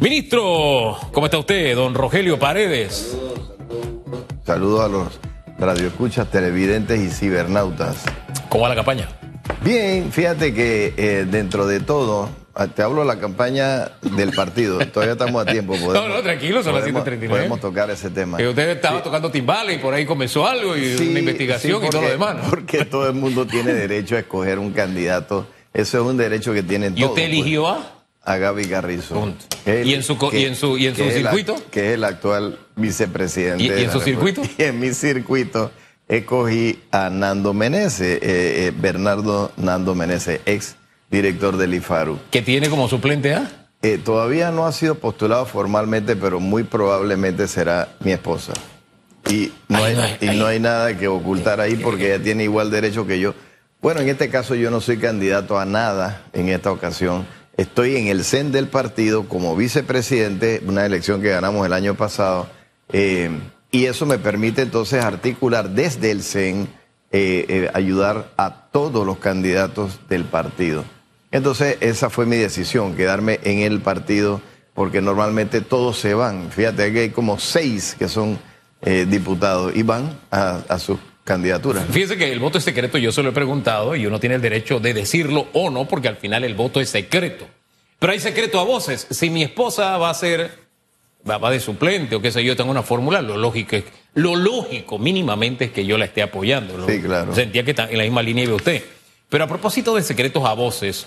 Ministro, ¿cómo está usted, don Rogelio Paredes? Saludos a los radioescuchas, televidentes y cibernautas. ¿Cómo va la campaña? Bien, fíjate que eh, dentro de todo, ah, te hablo de la campaña del partido, todavía estamos a tiempo. no, no, tranquilo, son las podemos- 7:39. Podemos tocar ese tema. Que usted estaba tocando timbales y por ahí comenzó algo y Sí, una investigación sí, y todo lo demás. ¿no? Porque todo el mundo tiene derecho a escoger un candidato. Eso es un derecho que tienen ¿Y todos. usted pues. eligió a? A Gaby Carrizo. ¿Y en su que- y en su- y en su circuito? que es el actual vicepresidente. ¿Y- en su circuito? Y en mi circuito escogí a Nando Menezes, eh, eh, Bernardo Nando Menezes, ex director del IFARU. Que tiene como suplente a. Eh, todavía no ha sido postulado formalmente, pero muy probablemente será mi esposa. Y no, Ay, hay, ay, y ay. no hay nada que ocultar ahí porque ella tiene igual derecho que yo. Bueno, en este caso yo no soy candidato a nada en esta ocasión. Estoy en el CEN del partido como vicepresidente, una elección que ganamos el año pasado. eh, y eso me permite entonces articular desde el CEN, eh, eh, ayudar a todos los candidatos del partido. Entonces, esa fue mi decisión, quedarme en el partido, porque normalmente todos se van. Fíjate que hay como seis que son diputados y van a, a sus candidaturas. Fíjese que el voto es secreto, yo se lo he preguntado y uno tiene el derecho de decirlo o no, porque al final el voto es secreto. Pero hay secreto a voces. Si mi esposa va a ser, va, va de suplente o qué sé yo, tengo una fórmula, lo lógico, es- lo lógico mínimamente es que yo la esté apoyando. Lo- Sí, claro. Sentía que está en la misma línea iba usted. Pero a propósito de secretos a voces,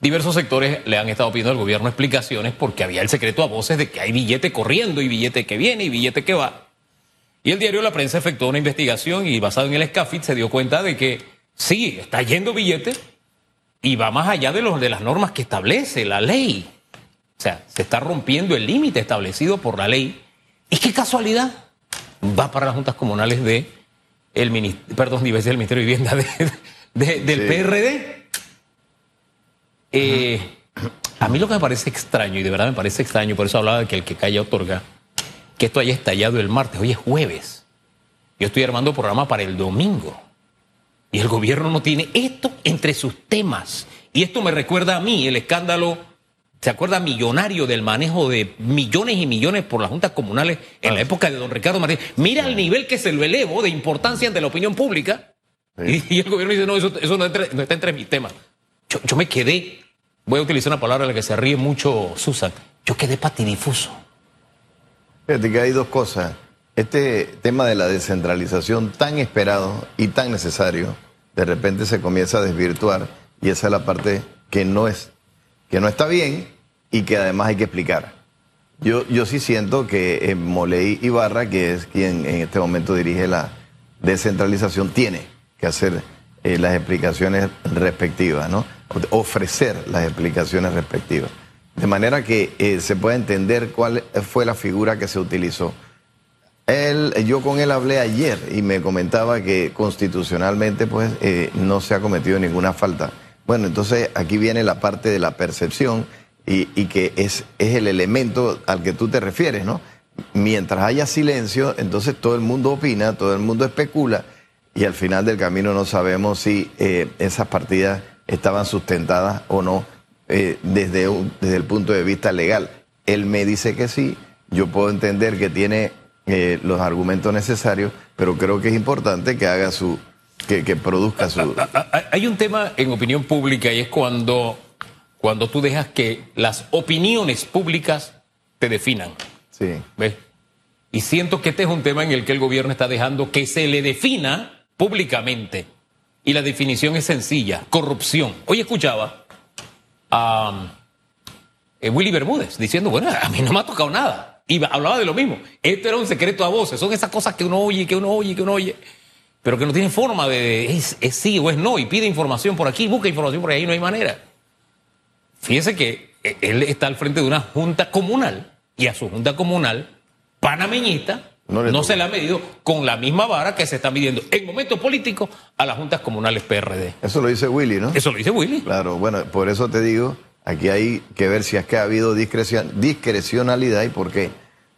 diversos sectores le han estado pidiendo al gobierno explicaciones porque había el secreto a voces de que hay billete corriendo y billete que viene y billete que va. Y el diario La Prensa efectuó una investigación y basado en el SCAFIT se dio cuenta de que sí, está yendo billete y va más allá de, los, de las normas que establece la ley. O sea, se está rompiendo el límite establecido por la ley. Y qué casualidad, va para las juntas comunales de el ministro, perdón, iba a decir el Ministerio de Vivienda de- de- del Sí. PRD. Eh, a mí lo que me parece extraño, y de verdad me parece extraño, por eso hablaba de que el que calla otorga, que esto haya estallado el martes, hoy es jueves. Yo estoy armando programa para el domingo. Y el gobierno no tiene esto entre sus temas. Y esto me recuerda a mí el escándalo, ¿se acuerda millonario del manejo de millones y millones por las juntas comunales en la época de don Ricardo Martínez? Mira el nivel que se lo elevo de importancia ante la opinión pública. Sí. Y, y el gobierno dice, no, eso, eso no, está entre mis temas. Yo, yo me quedé, voy a utilizar una palabra de la que se ríe mucho Susan, yo quedé patidifuso. Fíjate que hay dos cosas. Este tema de la descentralización tan esperado y tan necesario, de repente se comienza a desvirtuar y esa es la parte que no es, que no está bien y que además hay que explicar. Yo, yo sí siento que eh, Moley Ibarra, que es quien en este momento dirige la descentralización, tiene que hacer eh, las explicaciones respectivas, ¿no? Ofrecer las explicaciones respectivas. De manera que eh, se pueda entender cuál fue la figura que se utilizó. Él, yo con él hablé ayer y me comentaba que constitucionalmente pues eh, no se ha cometido ninguna falta. Bueno, entonces aquí viene la parte de la percepción y, y que es, es el elemento al que tú te refieres, ¿no? Mientras haya silencio, entonces todo el mundo opina, todo el mundo especula y al final del camino no sabemos si eh, esas partidas estaban sustentadas o no eh, desde, un- desde el punto de vista legal. Él me dice que sí, yo puedo entender que tiene eh, los argumentos necesarios, pero creo que es importante que haga su, que, que produzca su... Ah, ah, Hay un tema en opinión pública y es cuando, cuando tú dejas que las opiniones públicas te definan. Sí, ¿Ves? Y siento que este es un tema en el que el gobierno está dejando que se le defina públicamente. Y la definición es sencilla, corrupción. Hoy escuchaba a eh, Willy Bermúdez diciendo, bueno, a mí no me ha tocado nada. Y hablaba de lo mismo. Esto era un secreto a voces. Son esas cosas que uno oye, que uno oye, que uno oye, pero que no tiene forma de es, es sí o es no. Y pide información por aquí, busca información por ahí, no hay manera. Fíjese que eh, él está al frente de una junta comunal y a su junta comunal panameñita No se le ha medido con la misma vara que se está midiendo en momentos políticos a las juntas comunales PRD. eso lo dice Willy, ¿no? Eso lo dice Willy. Claro, bueno, por eso te digo, aquí hay que ver si es que ha habido discrecionalidad y por qué.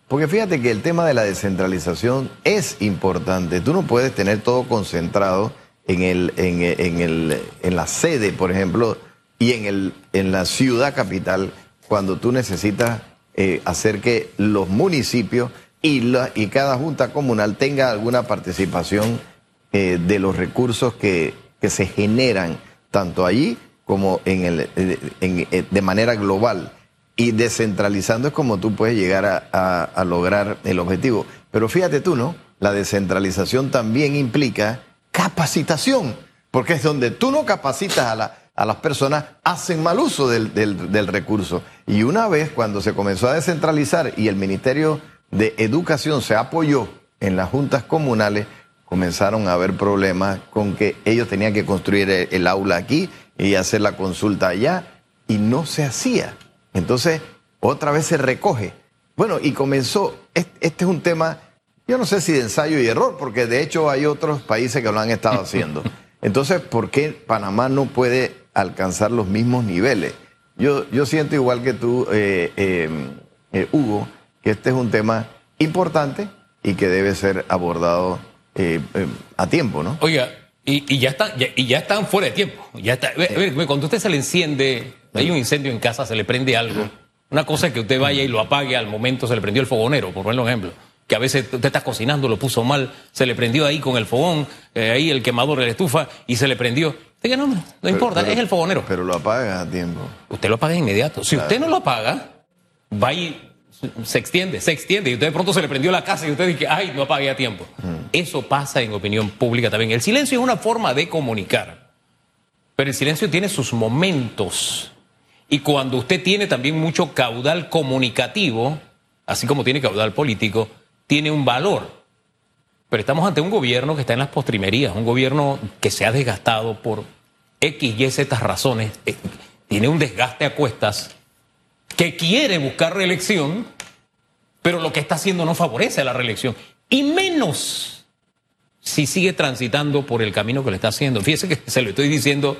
Porque fíjate que el tema de la descentralización es importante. Tú no puedes tener todo concentrado en, el, en, en el, en la sede, por ejemplo, y en, el, en la ciudad capital, cuando tú necesitas eh, hacer que los municipios y, y cada junta comunal tenga alguna participación eh, de los recursos que, que, se generan tanto allí como en el, en, de manera global. Y descentralizando es como tú puedes llegar a, lograr el objetivo. Pero fíjate tú, ¿no? La descentralización también implica capacitación, porque es donde tú no capacitas a, la, a las personas, hacen mal uso del, del, recurso. Y una vez cuando se comenzó a descentralizar y el Ministerio de Educación se apoyó en las juntas comunales, comenzaron a haber problemas con que ellos tenían que construir el, el aula aquí y hacer la consulta allá, y no se hacía. Entonces, otra vez se recoge. Bueno, y comenzó, este es un tema yo no sé si de ensayo y error, porque de hecho hay otros países que lo han estado haciendo. Entonces, ¿por qué Panamá no puede alcanzar los mismos niveles? Yo, yo siento igual que tú, eh, eh, eh, Hugo, que este es un tema importante y que debe ser abordado a tiempo, ¿no? Oiga, y, ya están, y ya están fuera de tiempo. Ya está, cuando usted se le enciende, hay un incendio en casa, se le prende algo. Una cosa es que usted vaya y lo apague al momento, se le prendió el fogonero, por ponerlo un ejemplo que a veces usted está cocinando, lo puso mal, se le prendió ahí con el fogón, eh, ahí el quemador de la estufa y se le prendió. Diga, no, no importa, es el fogonero. Pero lo apaga a tiempo. Usted lo apaga inmediato. Si usted no lo apaga, va y se extiende, se extiende y usted de pronto se le prendió la casa y usted dice, ay, no apague a tiempo. Mm. Eso pasa en opinión pública también. El silencio es una forma de comunicar, pero el silencio tiene sus momentos. Y cuando usted tiene también mucho caudal comunicativo, así como tiene caudal político, tiene un valor. Pero estamos ante un gobierno que está en las postrimerías, un gobierno que se ha desgastado por X, Y, Z razones, eh, tiene un desgaste a cuestas, que quiere buscar reelección, pero lo que está haciendo no favorece a la reelección. Y menos si sigue transitando por el camino que le está haciendo. Fíjese que se lo estoy diciendo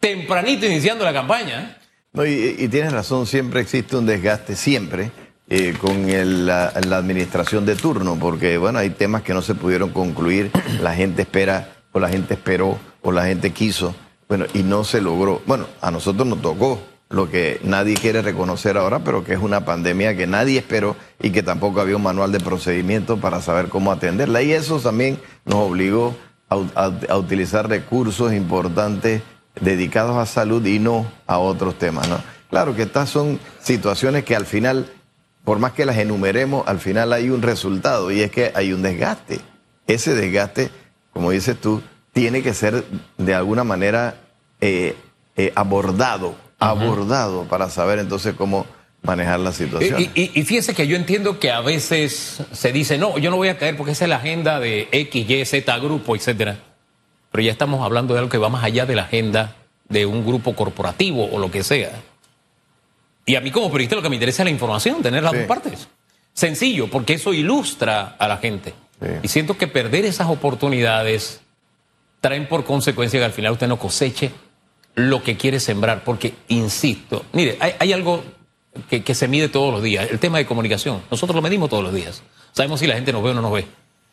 tempranito iniciando la campaña. No, y, tienes razón, siempre existe un desgaste, siempre eh, con la, administración de turno, porque bueno, hay temas que no se pudieron concluir, la gente espera, o la gente esperó, o la gente quiso, bueno, y no se logró. Bueno, a nosotros nos tocó lo que nadie quiere reconocer ahora, pero que es una pandemia que nadie esperó y que tampoco había un manual de procedimiento para saber cómo atenderla. Y eso también nos obligó a, utilizar recursos importantes dedicados a salud y no a otros temas. Claro que estas son situaciones que al final por más que las enumeremos, al final hay un resultado y es que hay un desgaste. Ese desgaste, como dices tú, tiene que ser de alguna manera eh, eh, abordado, abordado para saber entonces cómo manejar la situación. Y, y, fíjese que yo entiendo que a veces se dice, no, yo no voy a caer porque esa es la agenda de X, Y, Z grupo, etcétera. Pero ya estamos hablando de algo que va más allá de la agenda de un grupo corporativo o lo que sea. Y a mí como periodista lo que me interesa es la información, tener las dos partes. Sencillo, porque eso ilustra a la gente. Y siento que perder esas oportunidades traen por consecuencia que al final usted no coseche lo que quiere sembrar. Porque, insisto, mire, hay, algo que, que, se mide todos los días, el tema de comunicación. Nosotros lo medimos todos los días. Sabemos si la gente nos ve o no nos ve.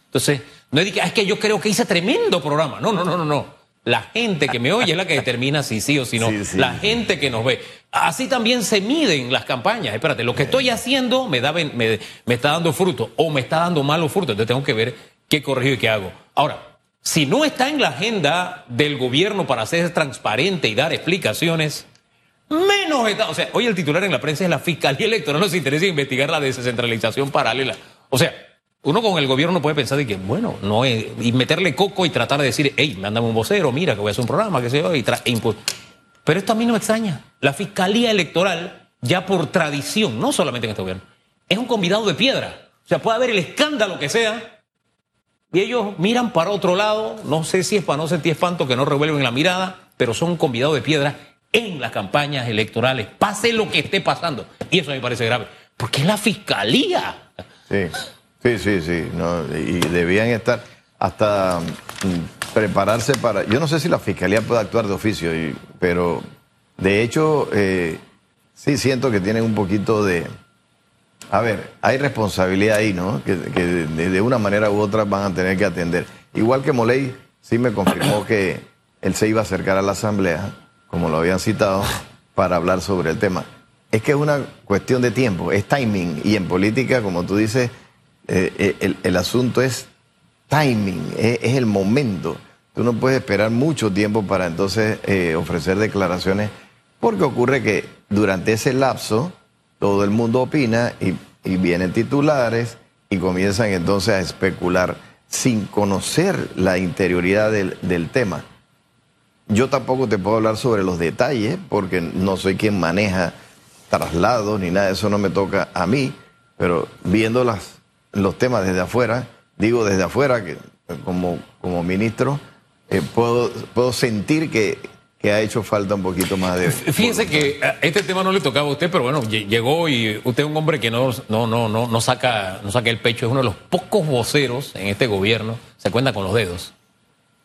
Entonces, no es que, ah, es que yo creo que hice tremendo programa. No, no, no, no, no. La gente que me oye es la que determina si sí o si no. la gente que nos ve. Así también se miden las campañas. Espérate, lo que estoy haciendo me, da, me, está dando fruto o me está dando malos frutos. Entonces tengo que ver qué corrijo y qué hago. Ahora, si no está en la agenda del gobierno para ser transparente y dar explicaciones, menos está. O sea, hoy el titular en la prensa es la Fiscalía Electoral nos interesa investigar la descentralización paralela. O sea, uno con el gobierno puede pensar de que, bueno, no es, y meterle coco y tratar de decir, hey, mándame un vocero, mira que voy a hacer un programa, que se yo, y e Pero esto a mí no me extraña. La Fiscalía Electoral, ya por tradición, no solamente en este gobierno, es un convidado de piedra. O sea, puede haber el escándalo que sea, y ellos miran para otro lado, no sé si es para no sentir espanto que no revuelven la mirada, pero son un convidado de piedra en las campañas electorales, pase lo que esté pasando. Y eso me parece grave, porque es la Fiscalía. Sí. Sí, sí, sí. Y debían estar hasta mm, prepararse para. Yo no sé si la fiscalía puede actuar de oficio, pero de hecho eh, sí siento que tienen un poquito de. A ver, hay responsabilidad ahí, ¿no? Que, de, una manera u otra van a tener que atender. Igual que Moley sí me confirmó que él se iba a acercar a la asamblea, como lo habían citado, para hablar sobre el tema. es que es una cuestión de tiempo, es timing. Y en política, como tú dices, eh, eh, el, asunto es timing, es, es, el momento. Tú no puedes esperar mucho tiempo para entonces eh, ofrecer declaraciones, porque ocurre que durante ese lapso todo el mundo opina y, vienen titulares y comienzan entonces a especular sin conocer la interioridad del, tema. Yo tampoco te puedo hablar sobre los detalles porque no soy quien maneja traslados ni nada de eso, no me toca a mí, pero viendo los temas desde afuera, digo desde afuera que como, ministro, eh, puedo sentir que, que ha hecho falta un poquito más de... Fíjense que este tema no le tocaba a usted, pero bueno, llegó y usted es un hombre que no, no, no, no, no, saca, no saca el pecho, es uno de los pocos voceros en este gobierno, se cuenta con los dedos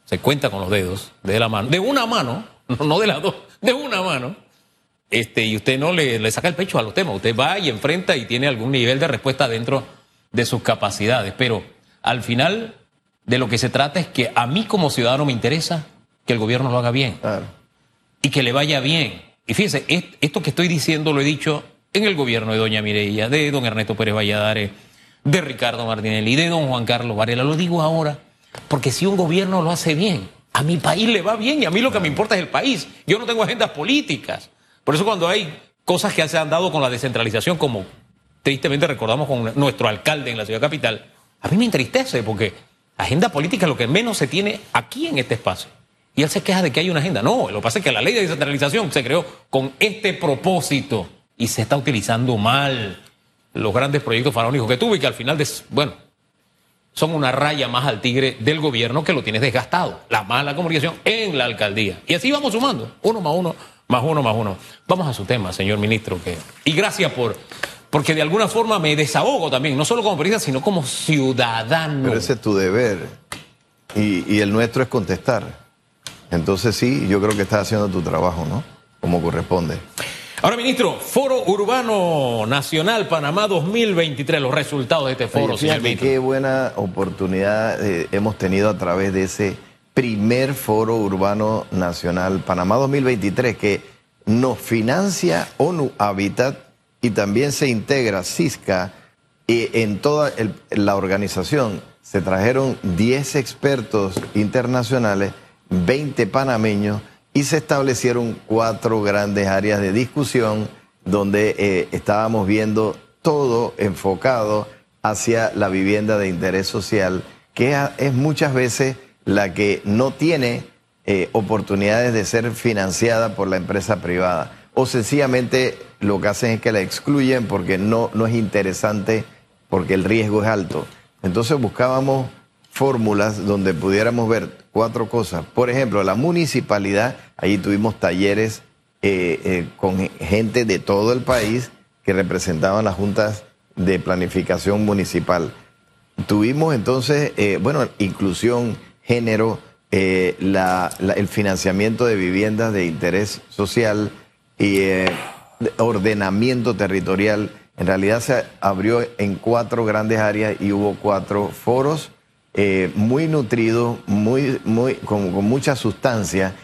se cuenta con los dedos de la mano, de una mano, no de las dos, de una mano, este, y usted no le, le, saca el pecho a los temas, usted va y enfrenta y tiene algún nivel de respuesta dentro de sus capacidades, pero al final de lo que se trata es que a mí como ciudadano me interesa que el gobierno lo haga bien claro. Y que le vaya bien. Y fíjese, esto que estoy diciendo lo he dicho en el gobierno de doña Mireia, de don Ernesto Pérez Valladares, de Ricardo Martinelli, de don Juan Carlos Varela, lo digo ahora porque si un gobierno lo hace bien, a mi país le va bien y a mí lo que me importa es el país. Yo no tengo agendas políticas. Por eso cuando hay cosas que se han dado con la descentralización, como tristemente recordamos con nuestro alcalde en la ciudad capital, a mí me entristece porque agenda política es lo que menos se tiene aquí en este espacio. Y él se queja de que hay una agenda. No, lo que pasa es que la ley de descentralización se creó con este propósito y se está utilizando mal los grandes proyectos faraónicos que tuve y que al final, bueno, son una raya más al tigre del gobierno que lo tienes desgastado. La mala comunicación en la alcaldía. Y así vamos sumando, uno más uno, más uno, más uno. Vamos a su tema, señor ministro. Que... Y gracias por... Porque de alguna forma me desahogo también, no solo como periodista, sino como ciudadano. Pero ese es tu deber. Y, y el nuestro es contestar. Entonces sí, yo creo que estás haciendo tu trabajo, ¿no? Como corresponde. Ahora, ministro, Foro Urbano Nacional Panamá 2023, los resultados de este foro, señor ministro. Qué buena oportunidad eh, hemos tenido a través de ese primer Foro Urbano Nacional Panamá 2023 que nos financia ONU Habitat y también se integra CISCA y en toda el, la organización se trajeron 10 expertos internacionales, 20 panameños y se establecieron cuatro grandes áreas de discusión donde eh, estábamos viendo todo enfocado hacia la vivienda de interés social, que es muchas veces la que no tiene eh, oportunidades de ser financiada por la empresa privada. O sencillamente lo que hacen es que la excluyen porque no, no es interesante, porque el riesgo es alto. Entonces buscábamos fórmulas donde pudiéramos ver cuatro cosas. Por ejemplo, la municipalidad, ahí tuvimos talleres eh, eh, con gente de todo el país que representaban las juntas de planificación municipal. Tuvimos entonces, eh, bueno, inclusión, género, la, el financiamiento de viviendas de interés social y ordenamiento territorial. En realidad se abrió en cuatro grandes áreas y hubo cuatro foros eh, muy nutrido, muy, muy, con, con mucha sustancia,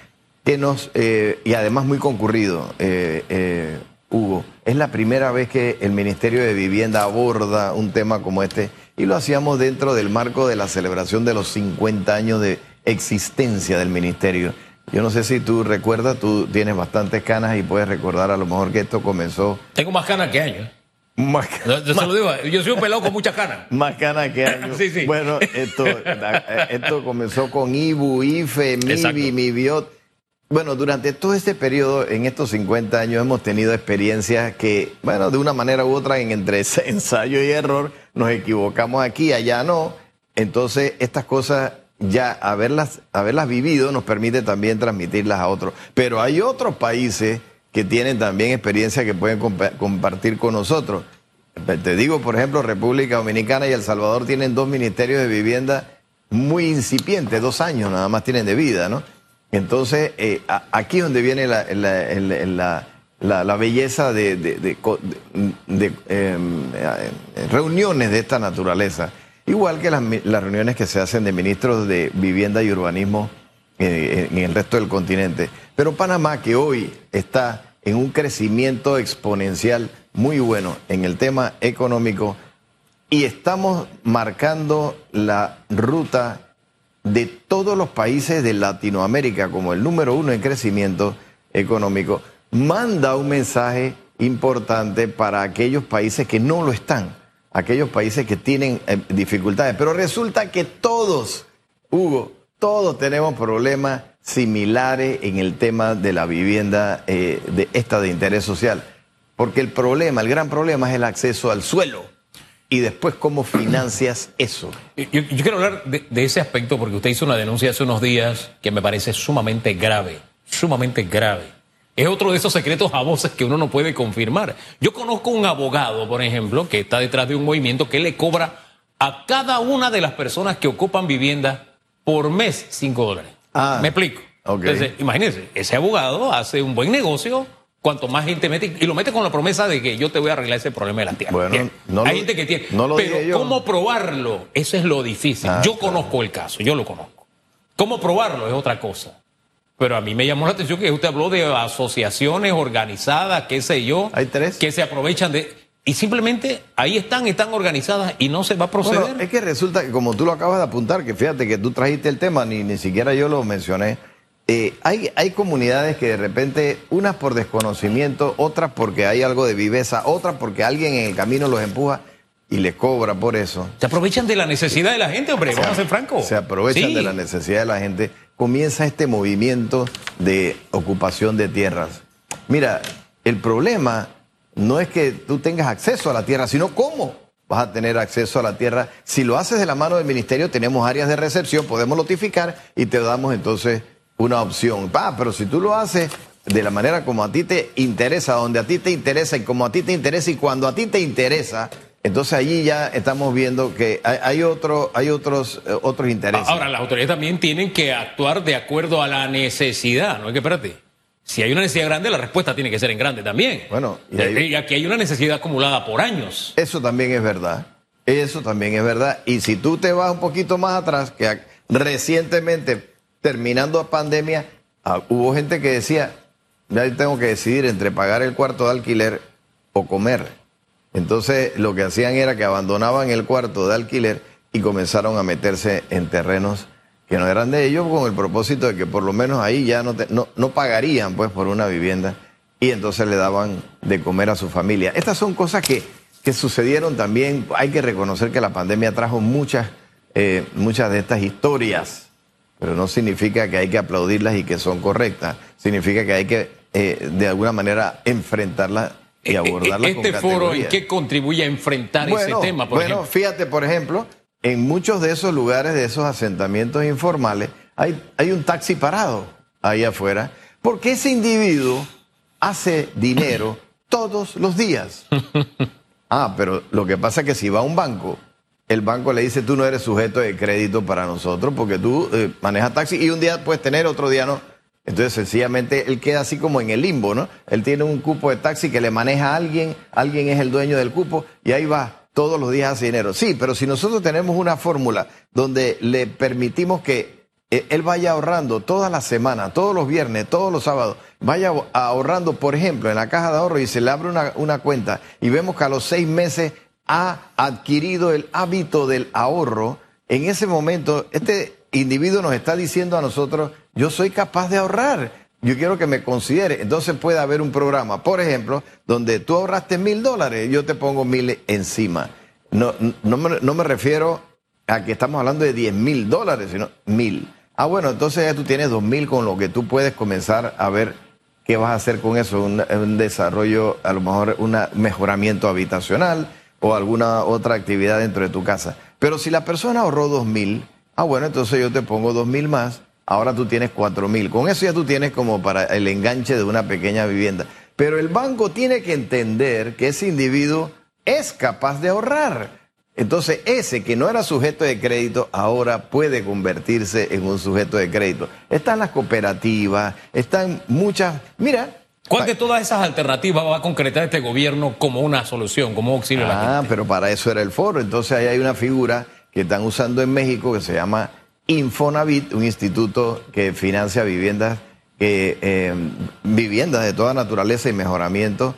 que nos, eh, y además muy concurrido, eh, Hugo. Es la primera vez que el Ministerio de Vivienda aborda un tema como este y lo hacíamos dentro del marco de la celebración de los 50 años de existencia del Ministerio. Yo no sé si tú recuerdas, tú tienes bastantes canas y puedes recordar a lo mejor que esto comenzó. Tengo más canas que años. Más, yo, más, digo, yo soy un pelado con muchas canas. Más canas que años. sí, sí. Bueno, esto, esto comenzó con Ibu, IFE, MIBI, MIBIOT. Bueno, durante todo este periodo, en estos 50 años, hemos tenido experiencias que, bueno, de una manera u otra, en entre ensayo y error, nos equivocamos aquí, allá no. Entonces, estas cosas, ya haberlas, haberlas vivido, nos permite también transmitirlas a otros. Pero hay otros países que tienen también experiencia que pueden comp compartir con nosotros. Te digo, por ejemplo, República Dominicana y El Salvador tienen dos ministerios de vivienda muy incipientes, dos años nada más tienen de vida, ¿no? Entonces, eh, aquí es donde viene la, la, belleza de, de, de eh, reuniones de esta naturaleza. Igual que las, las, reuniones que se hacen de ministros de vivienda y urbanismo en el resto del continente. Pero Panamá, que hoy está en un crecimiento exponencial muy bueno en el tema económico y estamos marcando la ruta de todos los países de Latinoamérica como el número uno en crecimiento económico, manda un mensaje importante para aquellos países que no lo están, aquellos países que tienen eh, dificultades. Pero resulta que todos, Hugo, todos tenemos problemas similares en el tema de la vivienda, eh, de esta de interés social. Porque el problema, el gran problema es el acceso al suelo. Y después, ¿cómo financias eso? Yo, quiero hablar de, de, ese aspecto porque usted hizo una denuncia hace unos días que me parece sumamente grave, sumamente grave. Es otro de esos secretos a voces que uno no puede confirmar. Yo conozco un abogado, por ejemplo, que está detrás de un movimiento que le cobra a cada una de las personas que ocupan vivienda por mes 5 dólares. Ah, ¿Me explico? Entonces, imagínense, ese abogado hace un buen negocio cuanto más gente mete y lo mete con la promesa de que yo te voy a arreglar ese problema de la tierra. Bueno, no Hay gente que tiene, pero cómo probarlo, eso es lo difícil. Ah, yo conozco el caso, yo lo conozco. Cómo probarlo es otra cosa. Pero a mí me llamó la atención que usted habló de asociaciones organizadas, qué sé yo, Hay tres. que se aprovechan de y simplemente ahí están, están organizadas y no se va a proceder. es que resulta que como tú lo acabas de apuntar, que fíjate que tú trajiste el tema, ni, ni siquiera yo lo mencioné, eh, hay, hay comunidades que de repente, unas por desconocimiento, otras porque hay algo de viveza, otras porque alguien en el camino los empuja y les cobra por eso. Se aprovechan de la necesidad de la gente, hombre, vamos a ser francos. Se aprovechan de la necesidad de la gente. Comienza este movimiento de ocupación de tierras. Mira, el problema no es que tú tengas acceso a la tierra, sino cómo vas a tener acceso a la tierra. Si lo haces de la mano del ministerio, tenemos áreas de recepción, podemos notificar y te damos entonces una opción. Ah, pero si tú lo haces de la manera como a ti te interesa, donde a ti te interesa y como a ti te interesa y cuando a ti te interesa, entonces allí ya estamos viendo que hay, otro, hay otros, eh, otros intereses. Ahora, las autoridades también tienen que actuar de acuerdo a la necesidad, ¿no? Es que espérate. Si hay una necesidad grande, la respuesta tiene que ser en grande también. Bueno, y, aquí hay una necesidad acumulada por años. Eso también es verdad. Eso también es verdad. Y si tú te vas un poquito más atrás, que recientemente, terminando la pandemia, ah, hubo gente que decía, ya tengo que decidir entre pagar el cuarto de alquiler o comer. Entonces lo que hacían era que abandonaban el cuarto de alquiler y comenzaron a meterse en terrenos que no eran de ellos con el propósito de que por lo menos ahí ya no, no, pagarían pues por una vivienda y entonces le daban de comer a su familia. Estas son cosas que, que sucedieron también. Hay que reconocer que la pandemia trajo muchas, eh, muchas de estas historias, pero no significa que hay que aplaudirlas y que son correctas. Significa que hay que eh, de alguna manera enfrentarlas y eh, abordarlas. ¿Este foro en qué contribuye a enfrentar ese tema? bueno, fíjate, por ejemplo, en muchos de esos lugares, de esos asentamientos informales, hay, hay un taxi parado ahí afuera, porque ese individuo hace dinero todos los días. Ah, pero lo que pasa es que si va a un banco, el banco le dice, tú no eres sujeto de crédito para nosotros porque tú eh, manejas taxi y un día puedes tener, otro día no. Entonces, sencillamente, él queda así como en el limbo, ¿no? Él tiene un cupo de taxi que le maneja a alguien, alguien es el dueño del cupo y ahí va todos los días hace dinero. Sí, pero si nosotros tenemos una fórmula donde le permitimos que eh, él vaya ahorrando toda la semana, todos los viernes, todos los sábados, vaya ahorrando, por ejemplo, en la caja de ahorro y se le abre una, una cuenta y vemos que a los seis meses ha adquirido el hábito del ahorro, en ese momento este individuo nos está diciendo a nosotros, yo soy capaz de ahorrar yo quiero que me considere. Entonces puede haber un programa, por ejemplo, donde tú ahorraste mil dólares, yo te pongo mil encima. No, no, me, no me refiero a que estamos hablando de diez mil dólares, sino mil. Ah, bueno, entonces ya tú tienes dos mil con lo que tú puedes comenzar a ver qué vas a hacer con eso, un, un desarrollo, a lo mejor un mejoramiento habitacional o alguna otra actividad dentro de tu casa. Pero si la persona ahorró dos mil, ah, bueno, entonces yo te pongo dos mil más ahora tú tienes cuatro mil. Con eso ya tú tienes como para el enganche de una pequeña vivienda. Pero el banco tiene que entender que ese individuo es capaz de ahorrar. Entonces, ese que no era sujeto de crédito ahora puede convertirse en un sujeto de crédito. Están las cooperativas, están muchas. Mira. ¿Cuál de todas esas alternativas va a concretar este gobierno como una solución, como auxilio a la ah, gente? Ah, pero para eso era el foro. Entonces, ahí hay una figura que están usando en México que se llama Infonavit, un instituto que financia viviendas eh, viviendas de toda naturaleza y mejoramiento.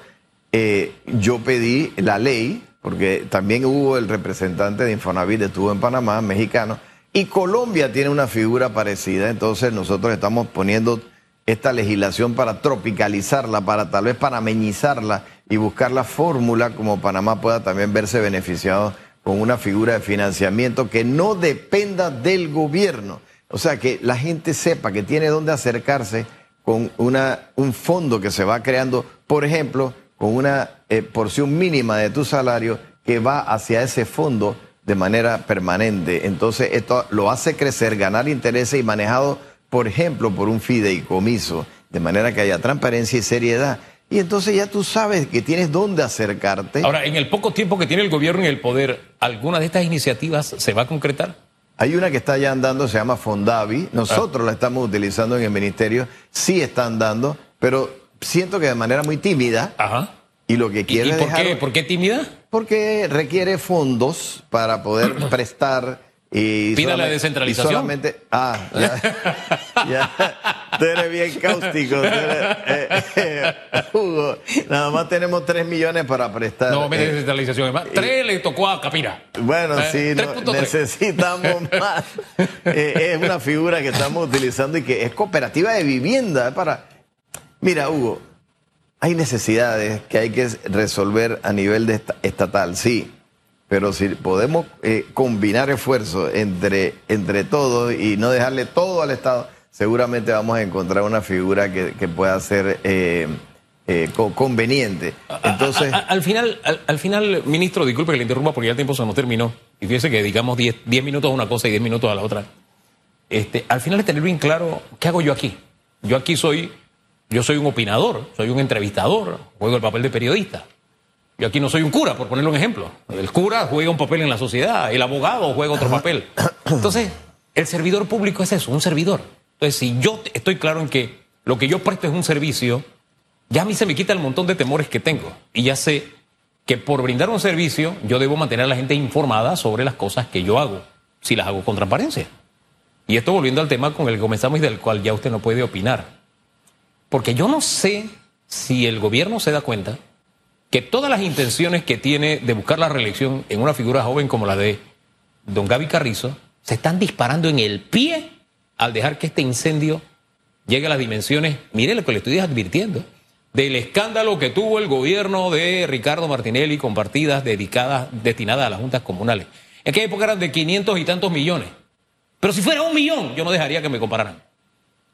Eh, yo pedí la ley, porque también hubo el representante de Infonavit, estuvo en Panamá, mexicano, y Colombia tiene una figura parecida, entonces nosotros estamos poniendo esta legislación para tropicalizarla, para tal vez panameñizarla y buscar la fórmula como Panamá pueda también verse beneficiado con una figura de financiamiento que no dependa del gobierno. O sea, que la gente sepa que tiene dónde acercarse con una, un fondo que se va creando, por ejemplo, con una eh, porción mínima de tu salario que va hacia ese fondo de manera permanente. Entonces, esto lo hace crecer, ganar intereses y manejado, por ejemplo, por un fideicomiso, de manera que haya transparencia y seriedad. Y entonces ya tú sabes que tienes dónde acercarte. Ahora, en el poco tiempo que tiene el gobierno en el poder, ¿alguna de estas iniciativas se va a concretar? Hay una que está ya andando, se llama Fondavi. Nosotros la estamos utilizando en el ministerio. Sí está andando, pero siento que de manera muy tímida. Ajá. Y lo que quiere ¿Y, por, dejar- qué, por qué tímida? Porque requiere fondos para poder prestar y Pida la descentralización. y solamente, ah, ya, ya. Tú eres bien cáustico. eres- eh, eh, Hugo, nada más tenemos 3 millones para prestar. No, me Eh, descentralización. Es más, tres le tocó a Capira. bueno, sí, no, 3.3. necesitamos más. Es una figura que estamos utilizando y que es cooperativa de vivienda. Para... Mira, Hugo, hay necesidades que hay que resolver a nivel de esta- estatal, sí. Pero si podemos eh, combinar esfuerzos entre, entre todos y no dejarle todo al Estado, seguramente vamos a encontrar una figura que, que pueda ser eh, eh, co- conveniente. Entonces, A- a- al, final, al, al final, ministro, disculpe que le interrumpa porque ya el tiempo se nos terminó. Y fíjese que dedicamos 10 10 minutos a una cosa y 10 minutos a la otra. Este, al final es tener bien claro qué hago yo aquí. Yo aquí soy, yo soy un opinador, soy un entrevistador, juego el papel de periodista. Yo aquí no soy un cura, por ponerle un ejemplo. El cura juega un papel en la sociedad, el abogado juega otro papel. Entonces, el servidor público es eso, un servidor. Entonces, si yo estoy claro en que lo que yo presto es un servicio, ya a mí se me quita el montón de temores que tengo. Y ya sé que por brindar un servicio, yo debo mantener a la gente informada sobre las cosas que yo hago, si las hago con transparencia. Y esto volviendo al tema con el que comenzamos y del cual ya usted no puede opinar. Porque yo no sé si el gobierno se da cuenta que todas las intenciones que tiene de buscar la reelección en una figura joven como la de don Gaby Carrizo se están disparando en el pie al dejar que este incendio llegue a las dimensiones, mire lo que le estoy advirtiendo, del escándalo que tuvo el gobierno de Ricardo Martinelli con partidas dedicadas, destinadas a las juntas comunales. En aquella época eran de 500 y tantos millones. Pero si fuera un millón, yo no dejaría que me compararan.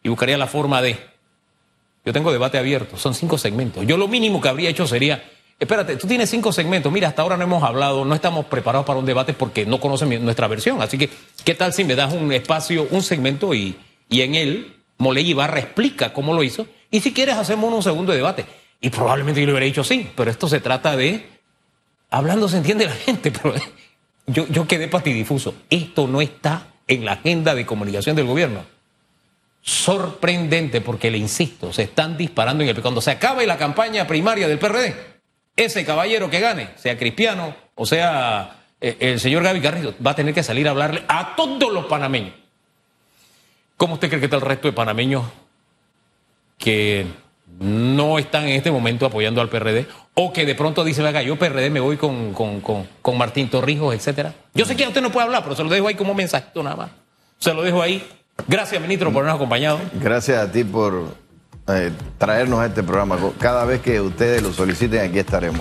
Y buscaría la forma de... Yo tengo debate abierto, son cinco segmentos. Yo lo mínimo que habría hecho sería, espérate, tú tienes cinco segmentos, mira, hasta ahora no hemos hablado, no estamos preparados para un debate porque no conocen nuestra versión. Así que, ¿qué tal si me das un espacio, un segmento y, y en él Moley Ibarra explica cómo lo hizo? Y si quieres hacemos un segundo debate. Y probablemente yo le hubiera dicho sí, pero esto se trata de... Hablando se entiende la gente, pero yo, yo quedé patidifuso. Esto no está en la agenda de comunicación del gobierno sorprendente porque le insisto, se están disparando en el cuando se acabe la campaña primaria del PRD, ese caballero que gane, sea Cristiano o sea eh, el señor Gaby Carrizo, va a tener que salir a hablarle a todos los panameños. ¿Cómo usted cree que está el resto de panameños que no están en este momento apoyando al PRD o que de pronto dicen, venga, yo PRD me voy con, con, con, con Martín Torrijos, etcétera? Yo sé que usted no puede hablar, pero se lo dejo ahí como mensajito nada más. Se lo dejo ahí. Gracias, ministro, por habernos acompañado. gracias a ti por eh, traernos a este programa. Cada vez que ustedes lo soliciten, aquí estaremos.